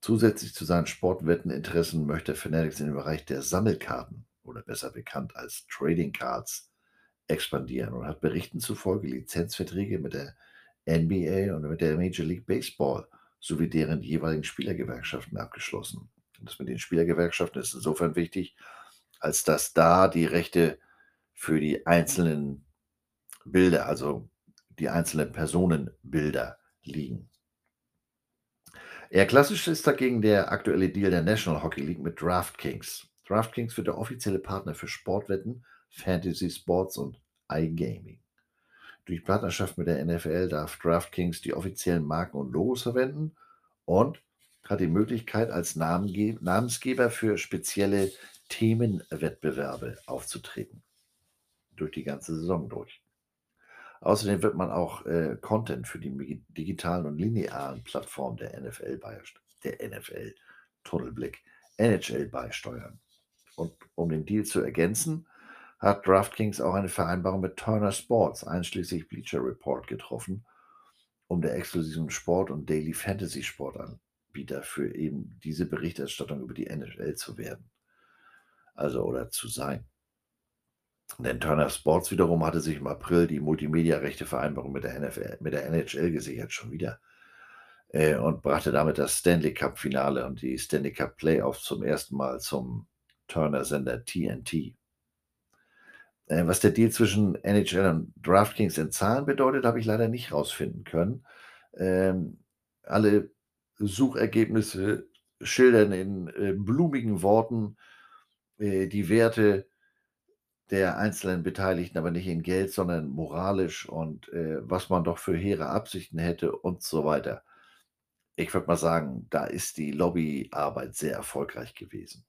Zusätzlich zu seinen Sportwetteninteressen möchte Fanatics in den Bereich der Sammelkarten oder besser bekannt als Trading Cards expandieren und hat Berichten zufolge Lizenzverträge mit der NBA und mit der Major League Baseball sowie deren jeweiligen Spielergewerkschaften abgeschlossen. Und das mit den Spielergewerkschaften ist insofern wichtig, als dass da die Rechte für die einzelnen Bilder, also die einzelnen Personenbilder liegen. Eher klassisch ist dagegen der aktuelle Deal der National Hockey League mit DraftKings. DraftKings wird der offizielle Partner für Sportwetten, Fantasy Sports und iGaming. Durch Partnerschaft mit der NFL darf DraftKings die offiziellen Marken und Logos verwenden und hat die Möglichkeit, als Namensgeber für spezielle Themenwettbewerbe aufzutreten. Durch die ganze Saison durch. Außerdem wird man auch äh, Content für die digitalen und linearen Plattformen der NFL. Der NFL, Tunnelblick, NHL beisteuern. Und um den Deal zu ergänzen, hat DraftKings auch eine Vereinbarung mit Turner Sports, einschließlich Bleacher Report, getroffen, um der exklusiven Sport- und Daily Fantasy Sportanbieter für eben diese Berichterstattung über die NHL zu werden. Also oder zu sein. Denn Turner Sports wiederum hatte sich im April die Multimedia-Rechte-Vereinbarung mit der, mit der NHL gesichert, schon wieder. Äh, und brachte damit das Stanley Cup-Finale und die Stanley Cup Playoffs zum ersten Mal zum Turner-Sender TNT. Äh, was der Deal zwischen NHL und DraftKings in Zahlen bedeutet, habe ich leider nicht rausfinden können. Ähm, alle Suchergebnisse schildern in äh, blumigen Worten äh, die Werte der einzelnen Beteiligten, aber nicht in Geld, sondern moralisch und äh, was man doch für hehre Absichten hätte und so weiter. Ich würde mal sagen, da ist die Lobbyarbeit sehr erfolgreich gewesen.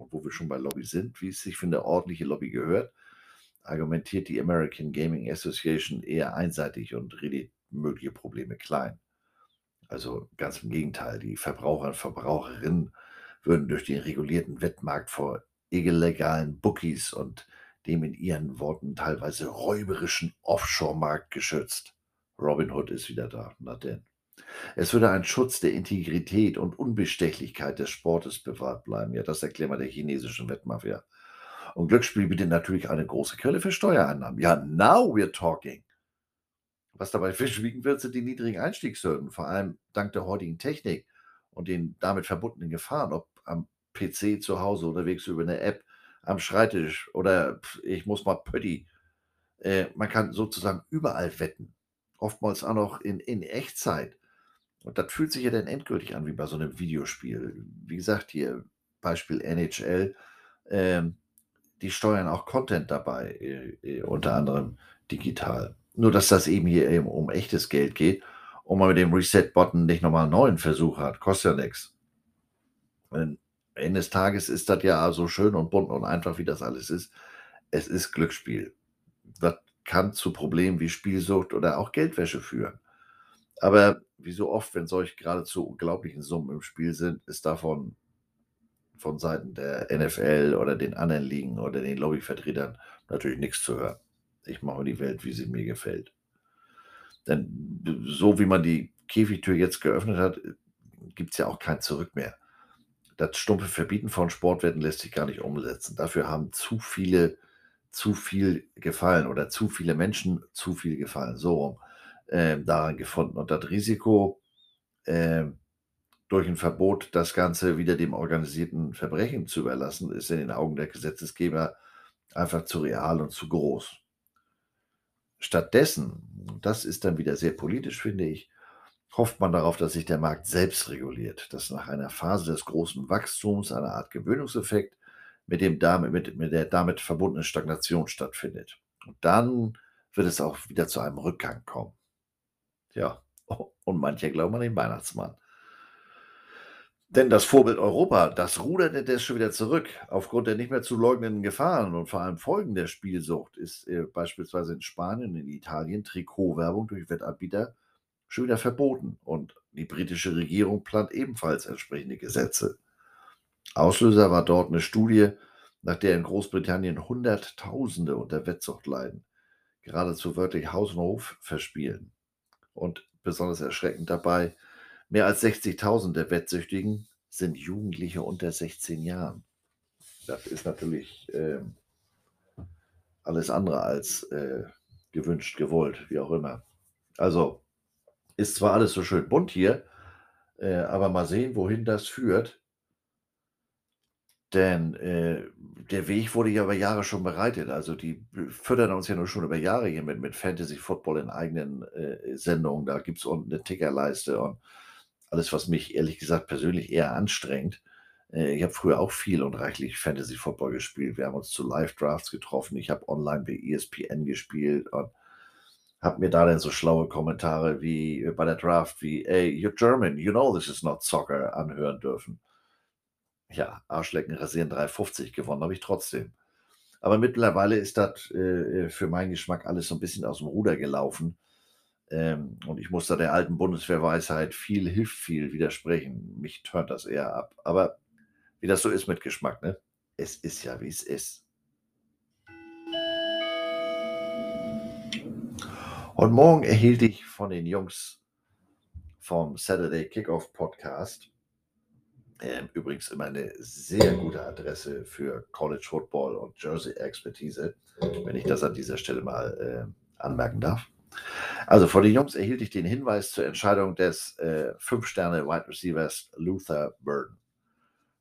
Und wo wir schon bei Lobby sind, wie es sich für eine ordentliche Lobby gehört, argumentiert die American Gaming Association eher einseitig und redet mögliche Probleme klein. Also ganz im Gegenteil, die Verbraucher und Verbraucherinnen würden durch den regulierten Wettmarkt vor illegalen Bookies und dem in ihren Worten teilweise räuberischen Offshore-Markt geschützt. Robin Hood ist wieder da, na denn. Es würde ein Schutz der Integrität und Unbestechlichkeit des Sportes bewahrt bleiben. Ja, das erklärt man der chinesischen Wettmafia. Und Glücksspiel bietet natürlich eine große Quelle für Steuereinnahmen. Ja, now we're talking. Was dabei verschwiegen wird, sind die niedrigen Einstiegshürden, vor allem dank der heutigen Technik und den damit verbundenen Gefahren, ob am PC zu Hause unterwegs über eine App am Schreibtisch oder ich muss mal Pötti. Äh, man kann sozusagen überall wetten. Oftmals auch noch in, in Echtzeit. Und das fühlt sich ja dann endgültig an wie bei so einem Videospiel. Wie gesagt, hier Beispiel NHL. Ähm, die steuern auch Content dabei, äh, äh, unter anderem digital. Nur, dass das eben hier eben um echtes Geld geht und man mit dem Reset-Button nicht nochmal einen neuen Versuch hat. Kostet ja nichts. Ende des Tages ist das ja so schön und bunt und einfach, wie das alles ist. Es ist Glücksspiel. Das kann zu Problemen wie Spielsucht oder auch Geldwäsche führen. Aber wie so oft, wenn solche geradezu unglaublichen Summen im Spiel sind, ist davon von Seiten der NFL oder den anderen Ligen oder den Lobbyvertretern natürlich nichts zu hören. Ich mache die Welt, wie sie mir gefällt. Denn so wie man die Käfigtür jetzt geöffnet hat, gibt es ja auch kein Zurück mehr. Das stumpfe Verbieten von Sportwetten lässt sich gar nicht umsetzen. Dafür haben zu viele zu viel Gefallen oder zu viele Menschen zu viel Gefallen, so rum, äh, daran gefunden. Und das Risiko, äh, durch ein Verbot das Ganze wieder dem organisierten Verbrechen zu überlassen, ist in den Augen der Gesetzesgeber einfach zu real und zu groß. Stattdessen, das ist dann wieder sehr politisch, finde ich, hofft man darauf, dass sich der Markt selbst reguliert, dass nach einer Phase des großen Wachstums eine Art Gewöhnungseffekt mit, dem damit, mit, mit der damit verbundenen Stagnation stattfindet. Und dann wird es auch wieder zu einem Rückgang kommen. Ja, und manche glauben an den Weihnachtsmann. Denn das Vorbild Europa, das rudert jetzt schon wieder zurück. Aufgrund der nicht mehr zu leugnenden Gefahren und vor allem Folgen der Spielsucht ist äh, beispielsweise in Spanien und in Italien Trikotwerbung durch Wettanbieter schon wieder verboten. Und die britische Regierung plant ebenfalls entsprechende Gesetze. Auslöser war dort eine Studie, nach der in Großbritannien Hunderttausende unter Wettsucht leiden, geradezu wörtlich Haus und Hof verspielen. Und besonders erschreckend dabei, Mehr als 60.000 der Wettsüchtigen sind Jugendliche unter 16 Jahren. Das ist natürlich äh, alles andere als äh, gewünscht, gewollt, wie auch immer. Also ist zwar alles so schön bunt hier, äh, aber mal sehen, wohin das führt. Denn äh, der Weg wurde ja über Jahre schon bereitet. Also die füttern uns ja nur schon über Jahre hier mit, mit Fantasy Football in eigenen äh, Sendungen. Da gibt es unten eine Tickerleiste und alles, was mich ehrlich gesagt persönlich eher anstrengt. Äh, ich habe früher auch viel und reichlich Fantasy Football gespielt. Wir haben uns zu Live-Drafts getroffen. Ich habe online bei ESPN gespielt und habe mir da dann so schlaue Kommentare wie äh, bei der Draft wie, ey, you're German, you know this is not soccer, anhören dürfen. Ja, Arschlecken rasieren 3,50 gewonnen habe ich trotzdem. Aber mittlerweile ist das äh, für meinen Geschmack alles so ein bisschen aus dem Ruder gelaufen. Ähm, und ich muss da der alten Bundeswehrweisheit viel hilft viel widersprechen. Mich turnt das eher ab. Aber wie das so ist mit Geschmack, ne? Es ist ja, wie es ist. Und morgen erhielt ich von den Jungs vom Saturday Kickoff Podcast, übrigens immer eine sehr gute Adresse für College Football und Jersey Expertise, wenn ich das an dieser Stelle mal äh, anmerken darf. Also von den Jungs erhielt ich den Hinweis zur Entscheidung des äh, Fünf-Sterne-Wide Receivers Luther Burden.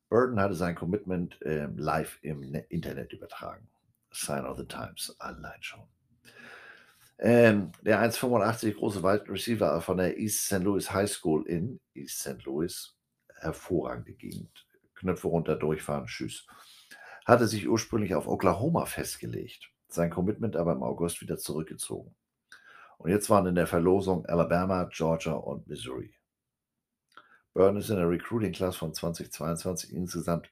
Burden hatte sein Commitment äh, live im ne-, Internet übertragen. Sign of the Times, allein schon. Ähm, der 1,85 große Wide Receiver von der East St. Louis High School in East St. Louis, hervorragende Gegend. Knöpfe runter, durchfahren, tschüss. Hatte sich ursprünglich auf Oklahoma festgelegt, sein Commitment aber im August wieder zurückgezogen. Und jetzt waren in der Verlosung Alabama, Georgia und Missouri. Burn ist in der Recruiting Class von 2022 insgesamt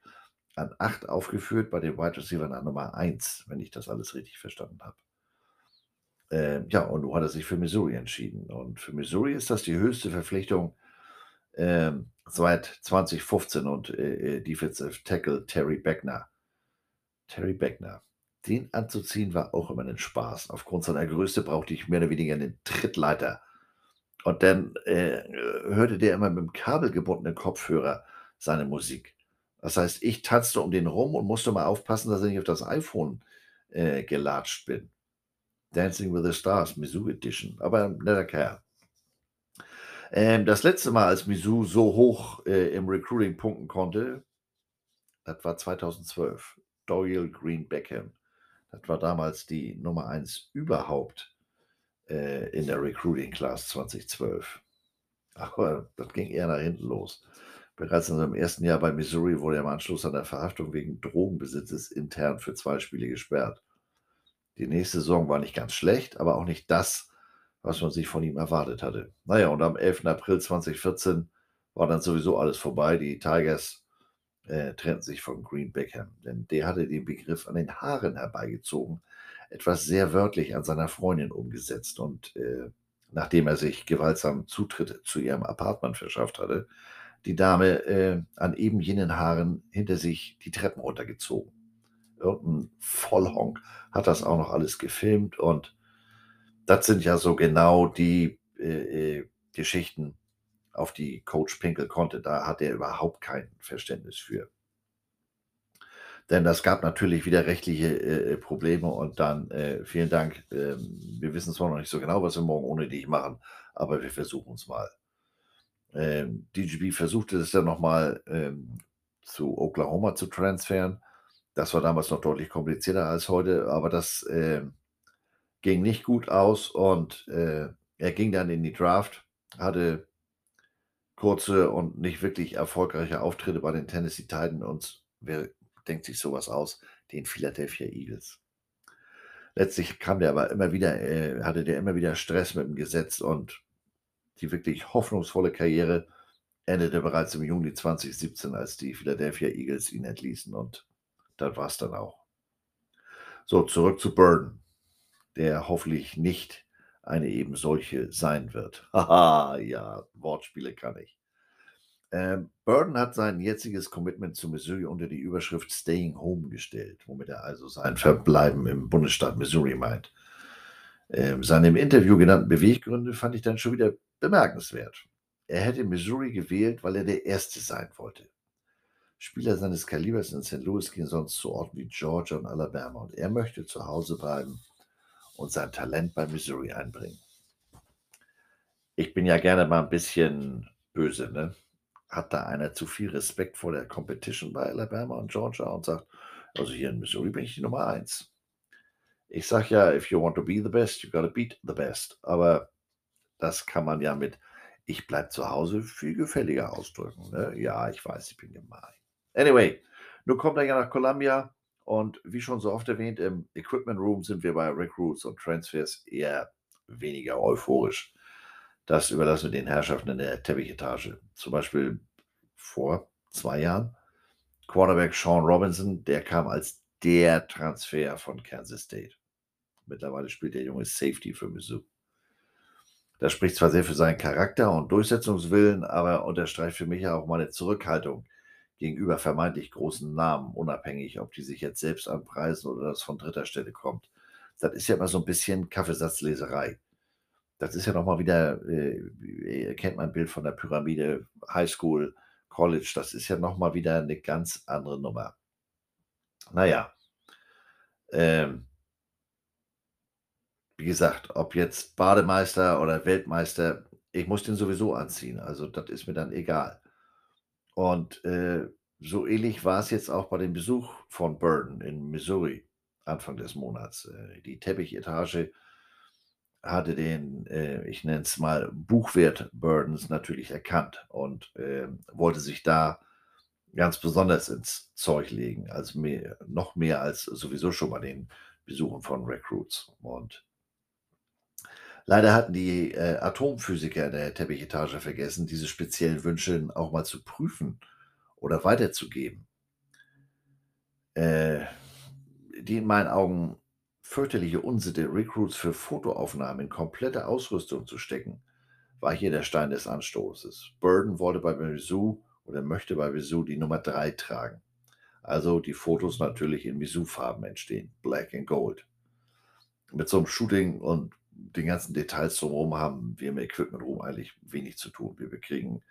an 8 aufgeführt, bei den Wide Receiver an Nummer 1, wenn ich das alles richtig verstanden habe. Ähm, ja, und nun hat er sich für Missouri entschieden. Und für Missouri ist das die höchste Verpflichtung ähm, seit 2015 und äh, äh, Defensive Tackle Terry Beckner. Terry Beckner den anzuziehen war auch immer ein Spaß. Aufgrund seiner Größe brauchte ich mehr oder weniger einen Trittleiter. Und dann äh, hörte der immer mit dem kabelgebundenen Kopfhörer seine Musik. Das heißt, ich tanzte um den rum und musste mal aufpassen, dass ich nicht auf das iPhone äh, gelatscht bin. Dancing with the Stars, Mizzou Edition. Aber ein netter Kerl. Ähm, das letzte Mal, als Mizzou so hoch äh, im Recruiting punkten konnte, das war 2012 Doyle Green Beckham. Das war damals die Nummer 1 überhaupt äh, in der Recruiting Class 2012. Aber das ging eher nach hinten los. Bereits in seinem ersten Jahr bei Missouri wurde er im Anschluss an der Verhaftung wegen Drogenbesitzes intern für zwei Spiele gesperrt. Die nächste Saison war nicht ganz schlecht, aber auch nicht das, was man sich von ihm erwartet hatte. Naja, und am 11. April 2014 war dann sowieso alles vorbei. Die Tigers äh, trennten sich von Green Beckham, denn der hatte den Begriff an den Haaren herbeigezogen, etwas sehr wörtlich an seiner Freundin umgesetzt und äh, nachdem er sich gewaltsam Zutritt zu ihrem Apartment verschafft hatte, die Dame äh, an eben jenen Haaren hinter sich die Treppen runtergezogen. Irgendein Vollhonk hat das auch noch alles gefilmt und das sind ja so genau die äh, äh Geschichten, auf die Coach Pinkel konnte. Da hat er überhaupt kein Verständnis für. Denn das gab natürlich wieder rechtliche äh, Probleme und dann äh, vielen Dank. Ähm, wir wissen zwar noch nicht so genau, was wir morgen ohne dich machen, aber wir versuchen es mal. Ähm, DGB versuchte es dann nochmal ähm, zu Oklahoma zu transferen. Das war damals noch deutlich komplizierter als heute, aber das äh, ging nicht gut aus und äh, er ging dann in die Draft, hatte kurze und nicht wirklich erfolgreiche Auftritte bei den Tennessee Titans und wer denkt sich sowas aus? Den Philadelphia Eagles. Letztlich kam der aber immer wieder, äh, hatte der immer wieder Stress mit dem Gesetz und die wirklich hoffnungsvolle Karriere endete bereits im Juni 2017, als die Philadelphia Eagles ihn entließen und das war es dann auch. So, zurück zu Burden, der hoffentlich nicht eine eben solche sein wird. Haha, ja, Wortspiele kann ich. Ähm, Burden hat sein jetziges Commitment zu Missouri unter die Überschrift Staying Home gestellt, womit er also sein Verbleiben im Bundesstaat Missouri meint. Ähm, seine im Interview genannten Beweggründe fand ich dann schon wieder bemerkenswert. Er hätte Missouri gewählt, weil er der Erste sein wollte. Spieler seines Kalibers in St. Louis gehen sonst zu Orten wie Georgia und Alabama und er möchte zu Hause bleiben und sein Talent bei Missouri einbringen. Ich bin ja gerne mal ein bisschen böse, ne? Hat da einer zu viel Respekt vor der Competition bei Alabama und Georgia und sagt, also hier in Missouri bin ich die Nummer eins. Ich sage ja, if you want to be the best, you gotta beat the best. Aber das kann man ja mit ich bleib zu Hause viel gefälliger ausdrücken. Ne? Ja, ich weiß, ich bin gemein. Anyway, nun kommt er ja nach Columbia und wie schon so oft erwähnt, im Equipment Room sind wir bei Recruits und Transfers eher weniger euphorisch. Das überlassen wir den Herrschaften in der Teppichetage. Zum Beispiel vor zwei Jahren. Quarterback Sean Robinson, der kam als der Transfer von Kansas State. Mittlerweile spielt der junge Safety für Mizzou. Das spricht zwar sehr für seinen Charakter und Durchsetzungswillen, aber unterstreicht für mich auch meine Zurückhaltung gegenüber vermeintlich großen Namen, unabhängig, ob die sich jetzt selbst anpreisen oder das von dritter Stelle kommt. Das ist ja immer so ein bisschen Kaffeesatzleserei. Das ist ja nochmal wieder, äh, kennt mein Bild von der Pyramide, Highschool, College, das ist ja nochmal wieder eine ganz andere Nummer. Naja, ähm, wie gesagt, ob jetzt Bademeister oder Weltmeister, ich muss den sowieso anziehen. Also das ist mir dann egal. Und äh, so ähnlich war es jetzt auch bei dem Besuch von Burden in Missouri Anfang des Monats. Äh, die Teppichetage hatte den, äh, ich nenne es mal, Buchwert Burdens natürlich erkannt und äh, wollte sich da ganz besonders ins Zeug legen, als mehr, noch mehr als sowieso schon bei den Besuchen von Recruits. Und Leider hatten die äh, Atomphysiker der Teppichetage vergessen, diese speziellen Wünsche auch mal zu prüfen oder weiterzugeben. Äh, die in meinen Augen fürchterliche Unsitte, Recruits für Fotoaufnahmen in komplette Ausrüstung zu stecken, war hier der Stein des Anstoßes. Burden wollte bei Mizzou oder möchte bei Mizzou die Nummer 3 tragen. Also die Fotos natürlich in Mizzou-Farben entstehen, Black and Gold. Mit so einem Shooting und den ganzen Details drumherum haben wir im Equipment Room eigentlich wenig zu tun. Wir bekriegen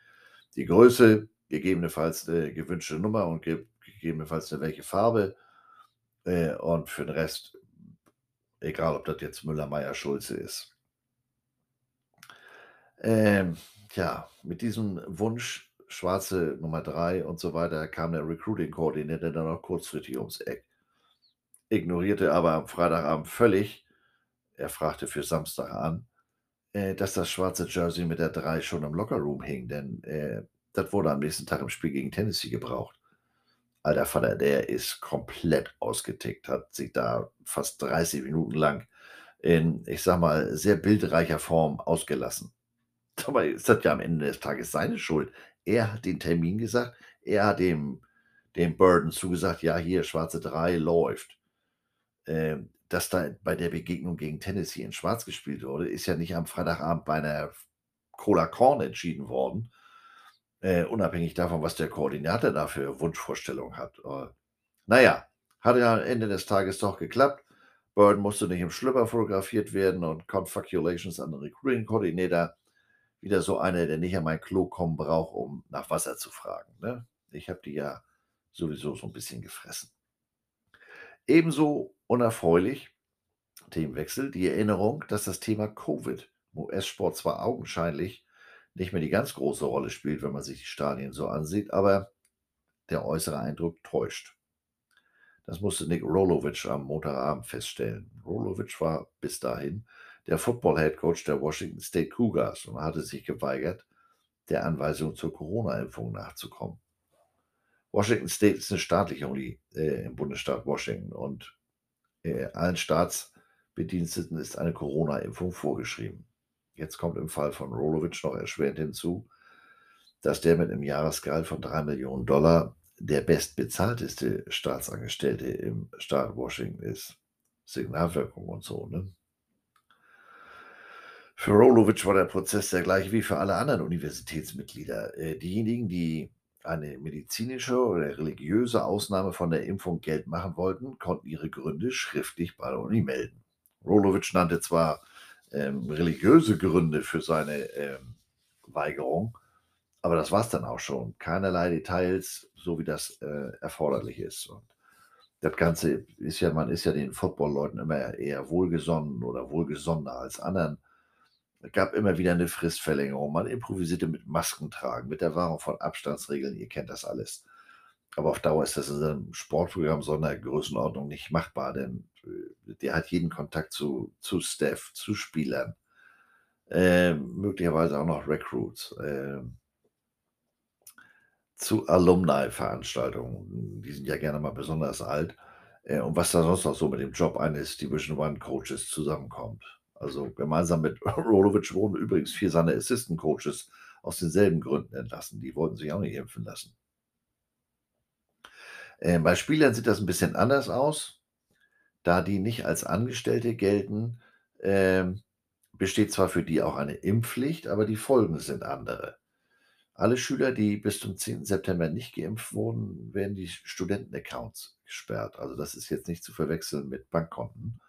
die Größe, gegebenenfalls eine gewünschte Nummer und ge gegebenenfalls eine welche Farbe. Äh, und für den Rest, egal ob das jetzt Müller, Meier, Schulze ist. Ähm, ja, mit diesem Wunsch, schwarze Nummer 3 und so weiter, kam der Recruiting Coordinator dann auch kurzfristig ums Eck. ignorierte aber am Freitagabend völlig er fragte für Samstag an, äh, dass das schwarze Jersey mit der 3 schon im Lockerroom hing, denn, äh, das wurde am nächsten Tag im Spiel gegen Tennessee gebraucht. Alter Vater, der ist komplett ausgetickt, hat sich da fast 30 Minuten lang in, ich sage mal, sehr bildreicher Form ausgelassen. Dabei ist das ja am Ende des Tages seine Schuld. Er hat den Termin gesagt, er hat dem dem Burden zugesagt: „Ja, hier schwarze 3 läuft.“ Ähm, dass da bei der Begegnung gegen Tennessee in Schwarz gespielt wurde, ist ja nicht am Freitagabend bei 'ner Cola Corn entschieden worden, äh, unabhängig davon, was der Koordinator da für Wunschvorstellungen hat. Äh, na ja, hat ja am Ende des Tages doch geklappt. Burden musste nicht im Schlüpper fotografiert werden und Congratulations an den Recruiting Coordinator. Wieder so einer, der nicht an mein Klo kommen braucht, um nach Wasser zu fragen, ne? Ich habe die ja sowieso so 'n bisschen gefressen. Ebenso unerfreulich, Themenwechsel, die Erinnerung, dass das Thema Covid im US-Sport zwar augenscheinlich nicht mehr die ganz große Rolle spielt, wenn man sich die Stadien so ansieht, aber der äußere Eindruck täuscht. Das musste Nick Rolovich am Montagabend feststellen. Rolovich war bis dahin der Football-Headcoach der Washington State Cougars und hatte sich geweigert, der Anweisung zur Corona-Impfung nachzukommen. Washington State ist 'ne staatliche Uni, äh, im Bundesstaat Washington und, allen Staatsbediensteten ist eine Corona-Impfung vorgeschrieben. Jetzt kommt im Fall von Rolovich noch erschwerend hinzu, dass der mit 'nem Jahresgehalt von $3.000.000 der bestbezahlteste Staatsangestellte im Staat Washington ist. Signalwirkung und so, ne? Für Rolovich war der Prozess der gleiche wie für alle anderen Universitätsmitglieder. Äh, diejenigen, die eine medizinische oder religiöse Ausnahme von der Impfung Geld machen wollten, konnten ihre Gründe schriftlich bei der Uni melden. Rolovich nannte zwar, ähm, religiöse Gründe für seine, ähm, Weigerung, aber das war's dann auch schon. Keinerlei Details, so wie das, äh, erforderlich ist. Und das Ganze ist ja man ist ja den Football-Leuten immer eher wohlgesonnen oder wohlgesonnener als anderen. Es gab immer wieder 'ne Fristverlängerung. Man improvisierte mit Maskentragen, mit der Wahrung von Abstandsregeln, ihr kennt das alles. Aber auf Dauer ist das in so 'nem Sportprogramm so 'ner Größenordnung nicht machbar, denn, äh, der hat jeden Kontakt zu zu Staff, zu Spielern, ähm, möglicherweise auch noch Recruits, ähm zu Alumni-Veranstaltungen. Die sind ja gerne mal besonders alt. Äh, und was da sonst noch so mit dem Job eines Division One Coaches zusammenkommt. Also, gemeinsam mit Rolovich wurden übrigens 4 seiner Assistant Coaches aus denselben Gründen entlassen. Die wollten sich auch nicht impfen lassen. Ähm, bei Spielern sieht das 'n bisschen anders aus. Da die nicht als Angestellte gelten, ähm, besteht zwar für die auch eine Impfpflicht, aber die Folgen sind andere. Alle Schüler, die bis zum 10. September nicht geimpft wurden, werden die Studentenaccounts gesperrt. Also, das ist jetzt nicht zu verwechseln mit Bankkonten.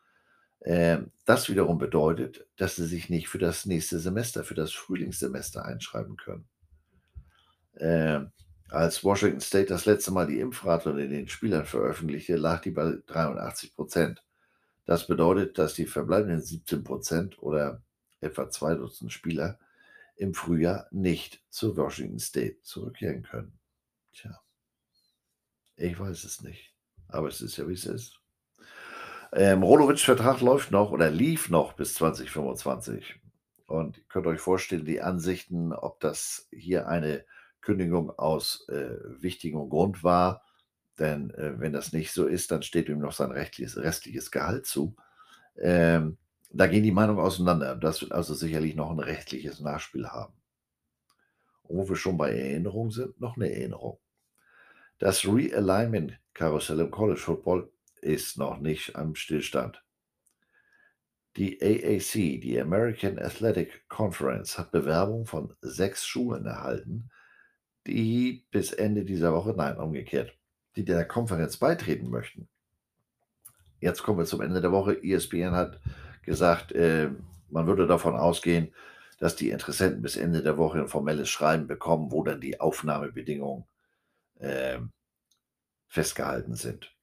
Ähm, das wiederum bedeutet, dass sie sich nicht für das nächste Semester, für das Frühlingssemester einschreiben können. Ähm, als Washington State das letzte Mal die Impfrate unter den Spielern veröffentlichte, lag die bei 83 %. Das bedeutet, dass die verbleibenden 17 % oder etwa 2 Dutzend Spieler im Frühjahr nicht zu Washington State zurückkehren können. Tja. Ich weiß es nicht, aber es ist ja, wie's ist. Ähm, Vertrag läuft noch oder lief noch bis 2025. Und ihr könnt euch vorstellen, die Ansichten, ob das hier eine Kündigung aus, äh, wichtigem Grund war, denn, äh, wenn das nicht so ist, dann steht ihm noch sein rechtliches restliches Gehalt zu. Ähm, da gehen die Meinungen auseinander. Das wird also sicherlich noch 'n rechtliches Nachspiel haben. Und wo wir schon bei Erinnerung sind, noch 'ne Erinnerung. Das Realignment-Karussell im College Football ist noch nicht am Stillstand. Die AAC, die American Athletic Conference, hat Bewerbungen von 6 Schulen erhalten, die bis Ende dieser Woche nein, umgekehrt, die der Konferenz beitreten möchten. Jetzt kommen wir zum Ende der Woche. ESPN hat gesagt, äh, man würde davon ausgehen, dass die Interessenten bis Ende der Woche 'n formelles Schreiben bekommen, wo dann die Aufnahmebedingungen, ähm, festgehalten sind.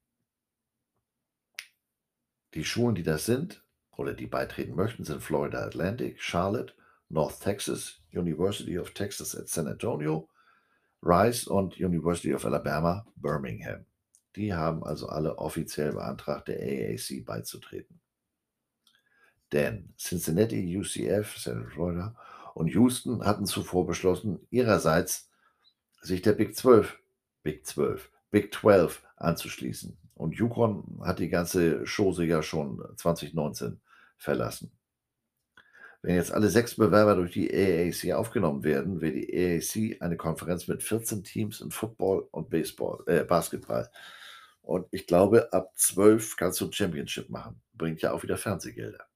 Die Schulen, die das sind oder die beitreten möchten, sind Florida Atlantic, Charlotte, North Texas, University of Texas at San Antonio, Rice und University of Alabama, Birmingham. Die haben also alle offiziell beantragt, der AAC beizutreten. Denn Cincinnati, UCF, Central Florida und Houston hatten zuvor beschlossen, ihrerseits sich der Big 12, Big 12, Big 12 anzuschließen. Und Yukon hat die ganze Chose ja schon 2019 verlassen. Wenn jetzt alle sechs Bewerber durch die AAC aufgenommen werden, wird die AAC eine Konferenz mit 14 Teams in Football und Baseball, äh, Basketball. Und ich glaube, ab 12 kannst du ein Championship machen. Bringt ja auch wieder Fernsehgelder.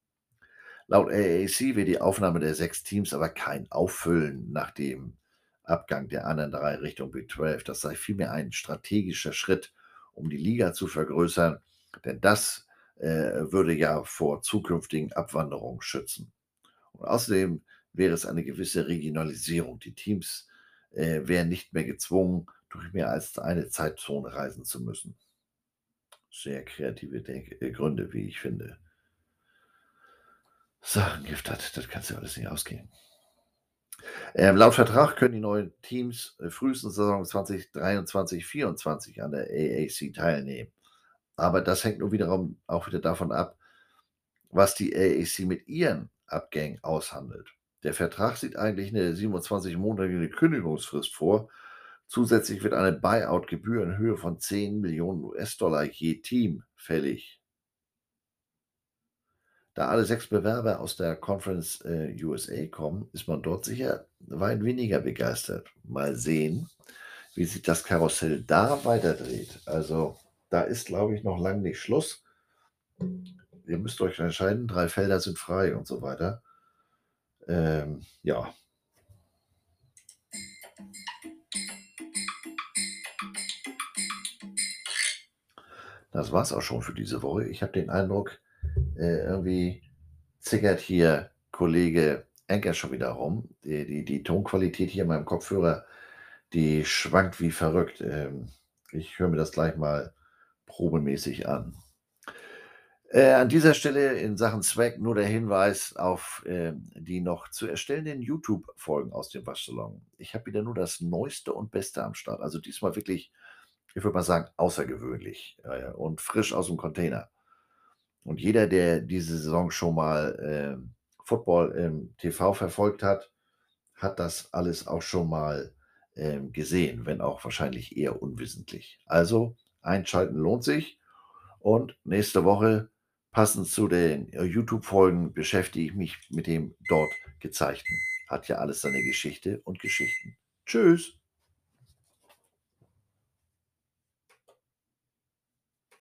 Laut AAC wird die Aufnahme der sechs Teams aber kein Auffüllen nach dem Abgang der anderen drei Richtung Big 12. Das sei vielmehr ein strategischer Schritt, um die Liga zu vergrößern, denn das äh, würde ja vor zukünftigen Abwanderungen schützen. Und außerdem wäre es eine gewisse Regionalisierung. Die Teams äh, wären nicht mehr gezwungen, durch mehr als eine Zeitzone reisen zu müssen. Sehr kreative Denk äh, Gründe, wie ich finde. Sagengift hat, das kannst du alles nicht ausgehen. Ähm, laut Vertrag können die neuen Teams äh, frühestens Saison 2023, 2024 an der AAC teilnehmen. Aber das hängt nur wiederum auch wieder davon ab, was die AAC mit ihren Abgängen aushandelt. Der Vertrag sieht eigentlich eine 27-monatige Kündigungsfrist vor. Zusätzlich wird eine Buyout-Gebühr in Höhe von 10 Millionen US-Dollar je Team fällig. Da alle sechs Bewerber aus der Conference äh, USA kommen, ist man dort sicher weit weniger begeistert. Mal sehen, wie sich das Karussell da weiterdreht. Also da ist, glaube ich, noch lange nicht Schluss. Ihr müsst euch entscheiden, drei Felder sind frei und so weiter. Ähm, ja. Das war's auch schon für diese Woche. Ich habe den Eindruck, äh, irgendwie zickert hier Kollege Enker schon wieder rum. Die, die, die Tonqualität hier in meinem Kopfhörer, die schwankt wie verrückt. Ähm, ich höre mir das gleich mal probemäßig an. Äh, an dieser Stelle in Sachen Swag nur der Hinweis auf äh, die noch zu erstellenden YouTube-Folgen aus dem Waschsalon. Ich habe wieder nur das Neueste und Beste am Start. Also diesmal wirklich, ich würde mal sagen, außergewöhnlich äh, und frisch aus dem Container. Und jeder, der diese Saison schon mal ähm, Football im TV verfolgt hat, hat das alles auch schon mal ähm, gesehen, wenn auch wahrscheinlich eher unwissentlich. Also einschalten lohnt sich. Und nächste Woche, passend zu den äh, YouTube-Folgen, beschäftige ich mich mit dem dort gezeigten. Hat ja alles seine Geschichte und Geschichten. Tschüss.